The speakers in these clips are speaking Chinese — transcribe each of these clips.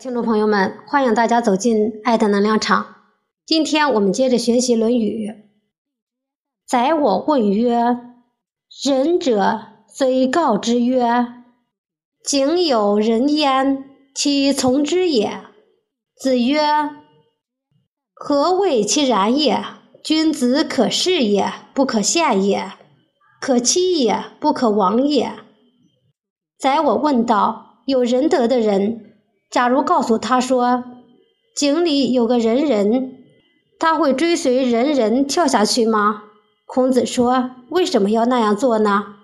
听众朋友们，欢迎大家走进爱的能量场。今天我们接着学习《论语》。宰我问曰：“仁者虽告之曰：‘井有人焉，其从之也？’子曰：‘何谓其然也？君子可视也，不可陷也；可欺也，不可亡也。’宰我问道：有仁德的人。”假如告诉他说，井里有个人人，他会追随人人跳下去吗？孔子说：“为什么要那样做呢？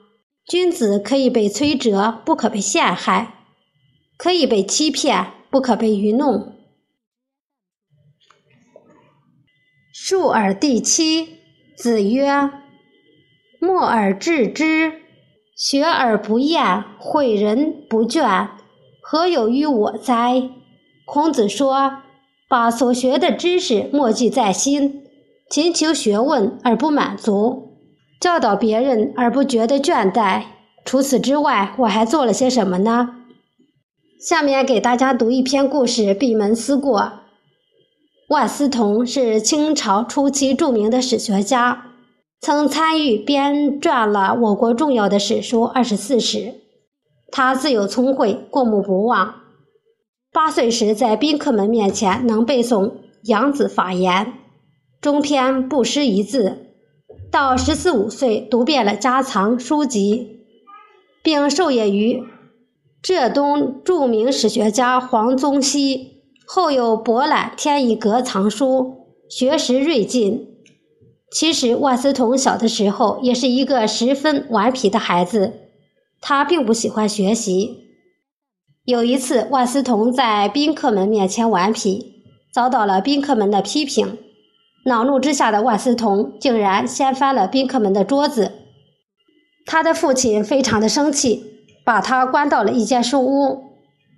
君子可以被摧折，不可被陷害；可以被欺骗，不可被愚弄。”述而第七。子曰：“默而知之，学而不厌，诲人不倦。”何有于我哉？孔子说：“把所学的知识默记在心，勤求学问而不满足，教导别人而不觉得倦怠。除此之外，我还做了些什么呢？”下面给大家读一篇故事：闭门思过。万思彤是清朝初期著名的史学家，曾参与编撰了我国重要的史书《二十四史》。他自幼聪慧，过目不忘。八岁时，在宾客们面前能背诵《杨子法言》，中篇不失一字。到十四五岁，读遍了家藏书籍，并授业于浙东著名史学家黄宗羲。后又博览天一阁藏书，学识锐进。其实，万思彤小的时候也是一个十分顽皮的孩子。他并不喜欢学习。有一次，万思彤在宾客们面前顽皮，遭到了宾客们的批评。恼怒之下的万思彤竟然掀翻了宾客们的桌子。他的父亲非常的生气，把他关到了一间书屋。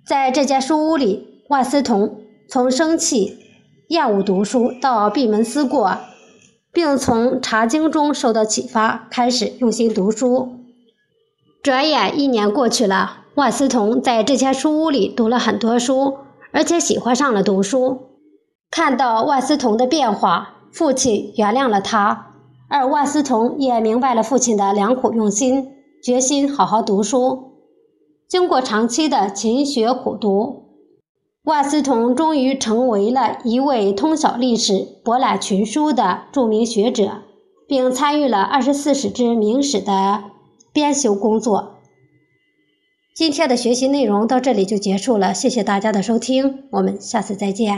在这间书屋里，万思彤从生气、厌恶读书到闭门思过，并从茶经中受到启发，开始用心读书。转眼一年过去了，万思彤在这间书屋里读了很多书，而且喜欢上了读书。看到万思彤的变化，父亲原谅了他，而万思彤也明白了父亲的良苦用心，决心好好读书。经过长期的勤学苦读，万思彤终于成为了一位通晓历史、博览群书的著名学者，并参与了《二十四史》之明史的。编修工作。今天的学习内容到这里就结束了，谢谢大家的收听，我们下次再见。